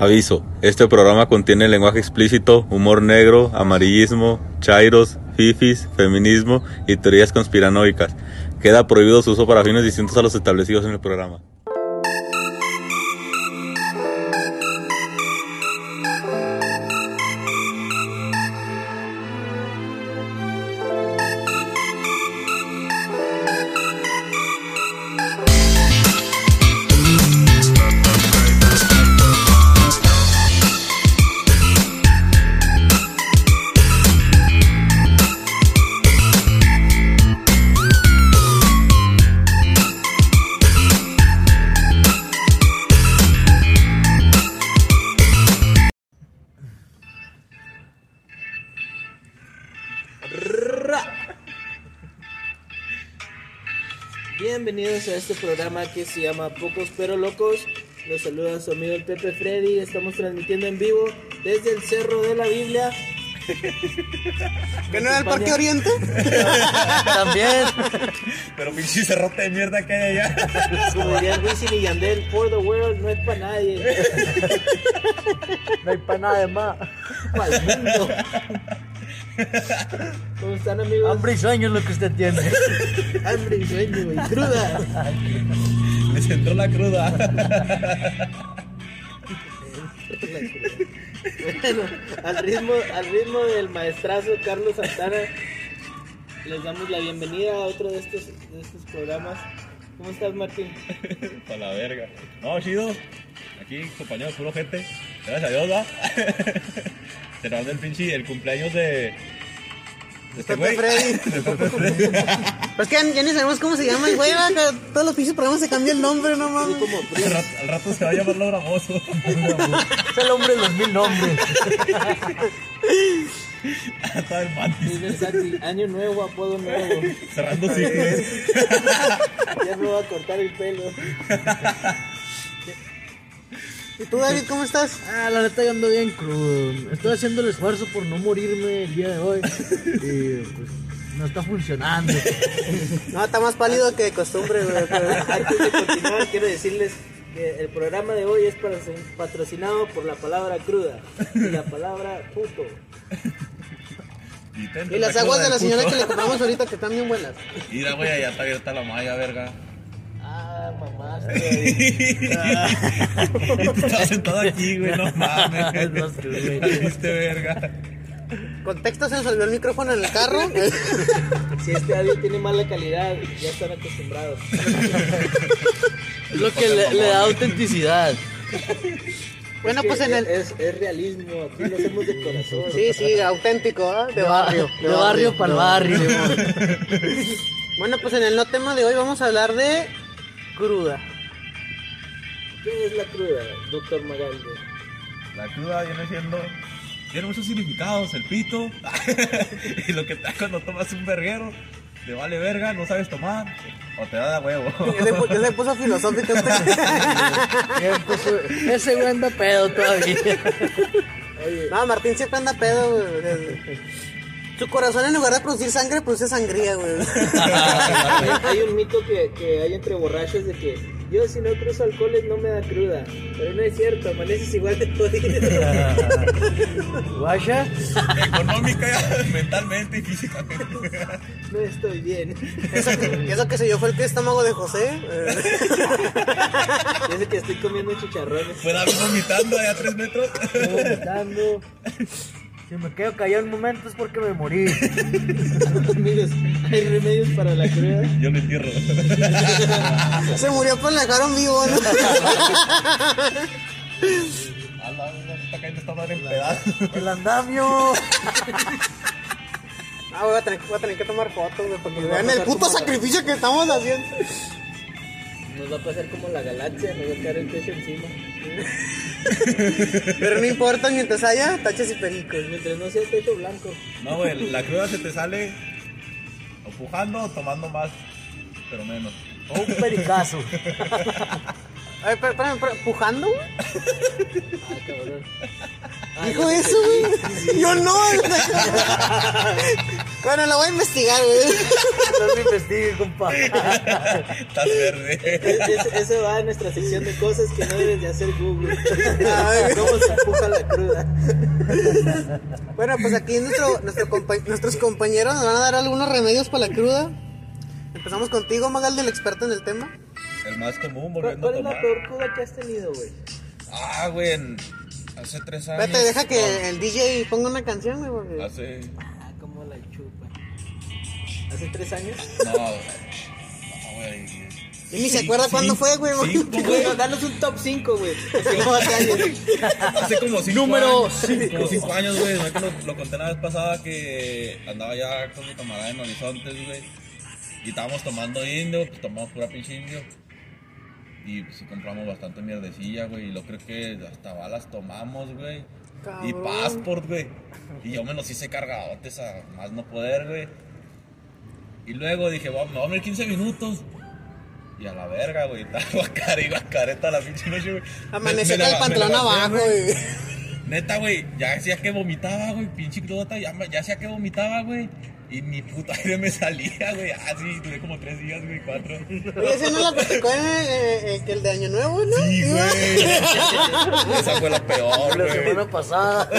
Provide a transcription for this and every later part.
Aviso, este programa contiene lenguaje explícito, humor negro, amarillismo, chairos, fifis, feminismo y teorías conspiranoicas. Queda prohibido su uso para fines distintos a los establecidos en el programa. Bienvenidos a este programa que se llama Pocos pero Locos. Los saluda su amigo el Pepe Freddy. Estamos transmitiendo en vivo desde el Cerro de la Biblia. ¿Que no era el Parque Oriente? También. Pero pinche cerrote de mierda que hay allá. Como dirían Wisin y Yandel, for the world no es para nadie. No hay para nada de más. Para el mundo. ¿Cómo están amigos? Hambre y sueño es lo que usted tiene. Hambre y sueño y cruda. Les entró la cruda. Bueno, al ritmo, al ritmo del maestrazo Carlos Santana, les damos la bienvenida a otro de estos, de estos programas. ¿Cómo estás, Martín? Para la verga. No, chido. Aquí, compañeros, puro gente. Gracias a Dios, va. Cerrando el pinche el cumpleaños de. de este güey. Freddy. Pues que ya, ya ni sabemos cómo se llama el güey, va, que todos los pinches programas se cambia el nombre, no mames. Al rato, al rato se va a llamar Laura Mozo. Es el hombre de los mil nombres. Está el mantis. Año nuevo, apodo nuevo. Cerrando ciclos. Ya me voy a cortar el pelo. ¿Y tú, David, cómo estás? Ah, la neta yo ando bien crudo. Estoy haciendo el esfuerzo por no morirme el día de hoy. Y pues no está funcionando. No, está más pálido que de costumbre, güey. pero- Antes de continuar, quiero decirles que el programa de hoy es patrocinado por la palabra cruda y la palabra puto. Y las la aguas de la señora puto. que le compramos ahorita que están bien buenas. Mira, güey, ya está abierta la malla, verga. Y tú estás sentado aquí, güey, no mames. No sé, güey. Viste, verga. Contexto, se nos olvidó el micrófono en el carro. Si este audio tiene mala calidad, ya están acostumbrados. Es lo que le, le da autenticidad. Bueno, Es que pues en el... es, es realismo, aquí lo hacemos de corazón. Sí, sí, auténtico, ¿ah? De barrio. De barrio para el barrio. Bueno, pues en el no tema de hoy vamos a hablar de cruda. ¿Qué es la cruda, doctor Magaldo? La cruda viene siendo. Tiene muchos significados, el pito. y lo que da cuando tomas un verguero. Te vale verga, no sabes tomar. O te da de huevo. Ya le, puso filosófico a este. Ese güey anda pedo todavía. No, Martín siempre anda pedo, güey. Su corazón en lugar de producir sangre, produce sangría, güey. hay, hay un mito que, que hay entre borrachos de que yo si no cruzo alcoholes no me da cruda. Pero no es cierto, amaneces igual de jodido. Guacha. Económica, mentalmente y físicamente. No estoy bien. Eso que, eso que se yo fue el estómago de José. eh. Yo sé que estoy comiendo chicharrones. Fue David vomitando allá a tres metros. Estoy vomitando. Si me quedo callado un momento es porque me morí. Amigos, hay remedios para la cruda. Yo lo entierro. Se murió por la dejaron vivo, ¿no? A la verga, está cayendo esta madre en pedazos. El andamio. Ah, voy a tener, voy a tener que tomar fotos, güey, porque vean el puto sacrificio que estamos haciendo. Nos va a pasar como la galaxia, nos va a caer el pecho encima. Pero no importa, mientras haya tachas y pericos. Mientras no sea techo blanco. No, güey, la cruda se te sale o pujando o tomando más, pero menos. O un pericazo. A ver, espérame, ¿pujando, güey? Ah, cabrón. Ah, ¿Dijo eso, güey? Yo no, güey. Bueno, lo voy a investigar, güey. No se investigue, compa. Estás verde. Es- es- Eso va a nuestra sección de cosas que no debes de hacer Google. Ay. ¿Cómo se empuja la cruda? Bueno, pues aquí nuestro, nuestro compa- nuestros compañeros nos van a dar algunos remedios para la cruda. Empezamos contigo, Magaldi, el experto en el tema. El más común, ¿Cuál, volviendo a cuál es la peor cruda que has tenido, güey? Ah, güey, hace tres años. Espérate, deja que el DJ ponga una canción, güey. porque- Hace. Ah, la chupa. ¿Hace tres años? No, no, güey. Y ni se Sí, acuerda sí, cuándo fue, güey. cinco, Güey, güey. no, danos un top 5, güey. Hace como cinco Número años. Como cinco años, güey. No es que lo, lo conté la vez pasada que andaba ya con mi camarada en Horizontes, güey. Y estábamos tomando indio, pues tomamos pura pinche indio. Y pues sí compramos bastante mierdecilla, güey. Y lo creo que hasta balas tomamos, güey. Y passport, güey. Y yo me los hice cargadotes a más no poder, güey. Y luego dije, vamos, me voy a dormir 15 minutos. Y a la verga, güey. Estaba cara y careta la pinche noche, güey. Amaneció con el pantalón abajo, güey. Neta, güey, ya hacía que vomitaba, güey, pinche crudota, ya, ya hacía que vomitaba, güey. Y ni puta aire me salía, güey. Ah, sí, duré como tres días, güey, cuatro. Oye, ese no la platicó en eh, que el de Año Nuevo, ¿no? Sí, güey. Esa fue la peor, La güey. semana pasada.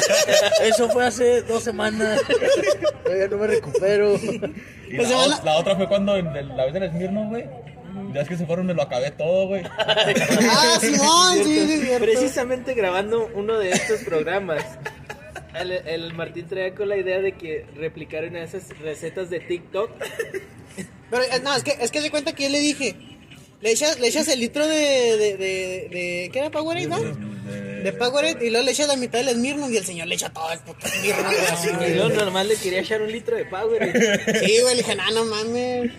Eso fue hace dos semanas. Todavía no me recupero. Y La ot- la otra fue cuando en el- la vez del Smirno, güey. Ya es que se fueron, me lo acabé todo, güey. Ah, Simón, sí, sí, es cierto. Precisamente grabando uno de estos programas, el, el Martín traía con la idea de que replicaran esas recetas de TikTok. Pero eh, no, es que, es que se cuenta que yo le dije, le echas, le echas el litro de, de, de, de ¿qué era Powerade, no? De Powerade y luego le echas la mitad del Smirnoff y el señor le echa todo el puto Smirnoff, Y yo nomás le quería echar un litro de Power. Sí, güey, le dije, no, no mames.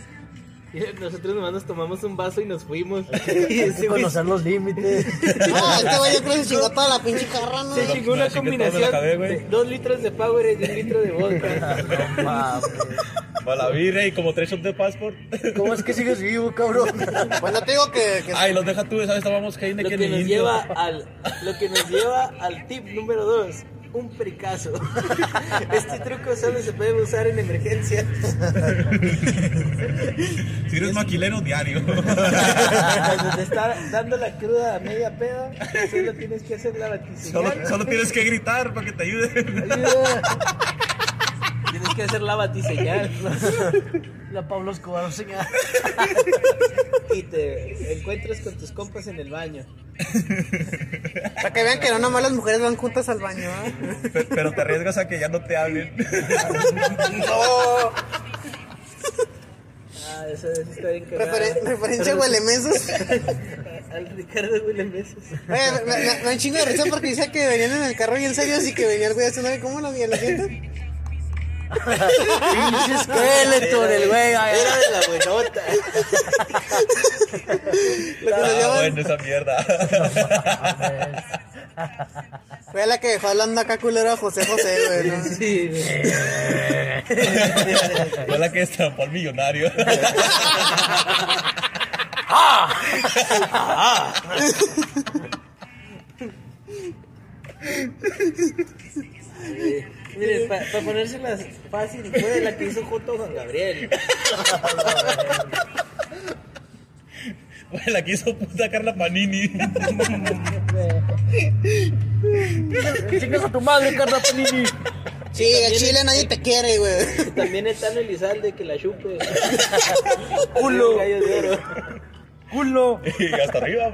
Nosotros nomás nos tomamos un vaso y nos fuimos. Y ese güey Conocer los límites. No, este güey yo creo que se chingó toda la pinche jarra, ¿no? se chingó una combinación acabé, güey. de dos litros de Power y un litro de vodka. No mames. Para la birra y como tres shots de passport. ¿Cómo es que sigues vivo, cabrón? Bueno, te digo que, que Ay, los deja tú, ¿sabes? Estábamos Lo Heineken que nos lleva al lo que nos lleva al tip número 2, un pericazo. Este truco solo se puede usar en emergencias. Si eres maquilero, diario. Cuando te está dando la cruda a media peda, solo tienes que hacer la Solo, batiseñal. solo tienes que gritar para que te ayuden. Ayuda. Tienes que hacer la batiseñal La Pablo Escobar señal. Y te encuentras con tus compas en el baño. para que vean que no nomás las mujeres van juntas al baño. Pe- Pero te arriesgas a que ya no te hablen. No. Ah, eso, eso está bien. Referen- referencia huele mesos. Al Ricardo Willembesos. Oye, me, chingo de risa porque dice que venían en el carro y en serio, así que venía el güey haciendo ¿cómo lo vi la gente? Pinche esqueleto del güey. Era de la buenota. Lo que nos Ah, llaman, bueno, esa mierda. fue la que dejó hablando acá culero a José José, güey, ¿no? Sí. Fue la que estampó al millonario. Miren, para ponérselas fácil, fue la que hizo Joto Juan Gabriel. Fue la que hizo puta Carla Panini. Chingas a tu madre, Carla Panini. Sí, en Chile nadie te quiere, güey. También está Tano Elizalde que la chupe. Culo. Gallos de oro. Culo. Y hasta arriba.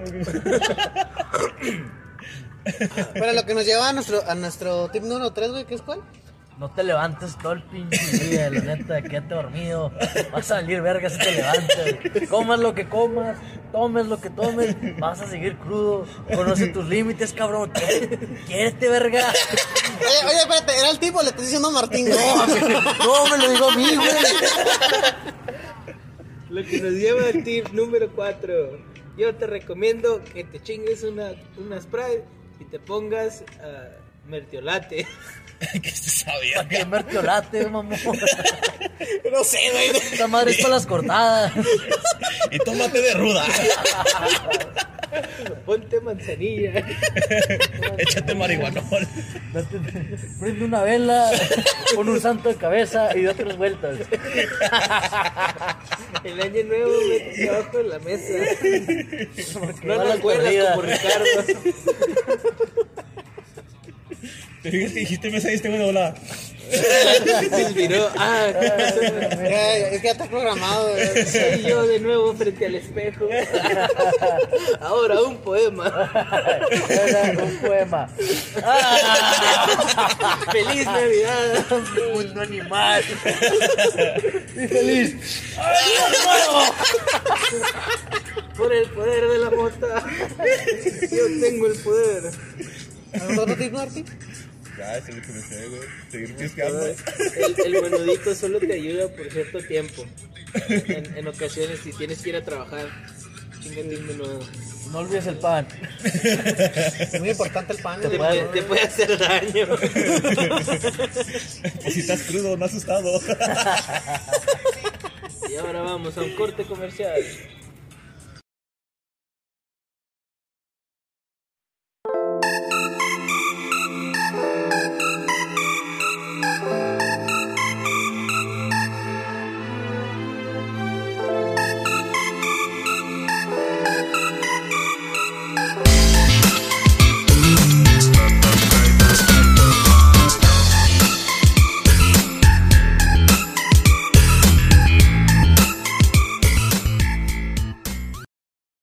Pero lo que nos lleva a nuestro, a nuestro tip número 3, güey, ¿qué es cuál? No te levantes todo el pinche día, la neta, quédate dormido. Vas a salir verga si te levantas. Comas lo que comas, tomes lo que tomes, vas a seguir crudo. Conoce tus límites, cabrón. Quiérete, verga. Oye, oye, espérate, ¿era el tipo le estás diciendo a Martín, güey? No, me lo digo a mí, güey. Lo que nos lleva al tip número 4. Yo te recomiendo que te chingues una, una Sprite y te pongas a Mertiolate. ¿Qué se sabía? ¿Para qué mertiolate, mamón? No sé, güey. Esta madre es para las cortadas. Y tómate de ruda. Ponte manzanilla. Échate marihuanol. Date- Prende una vela, pon un santo de cabeza y da tres vueltas. El año nuevo, métete abajo de la mesa. No va la la escuela corrida. como Ricardo. Te fijas que dijiste mesa y este güey de volada. Se inspiró. Ah, Es que ya está programado, soy yo de nuevo frente al espejo. Ahora un poema. Un poema. ¡Ah! Feliz Navidad. Mundo animal. Y feliz. Por el poder de la mota. Yo tengo el poder. ¿Nosotros tienes Martín? Ya, eso es lo que me sé, güey. Seguir piscando. El, el menudito solo te ayuda por cierto tiempo. En, en ocasiones, si tienes que ir a trabajar, chingate un menudo. No olvides el pan. Es muy importante el pan. Te güey. puede, te puede hacer daño. Pues si estás crudo, no asustado. Y ahora vamos a un corte comercial.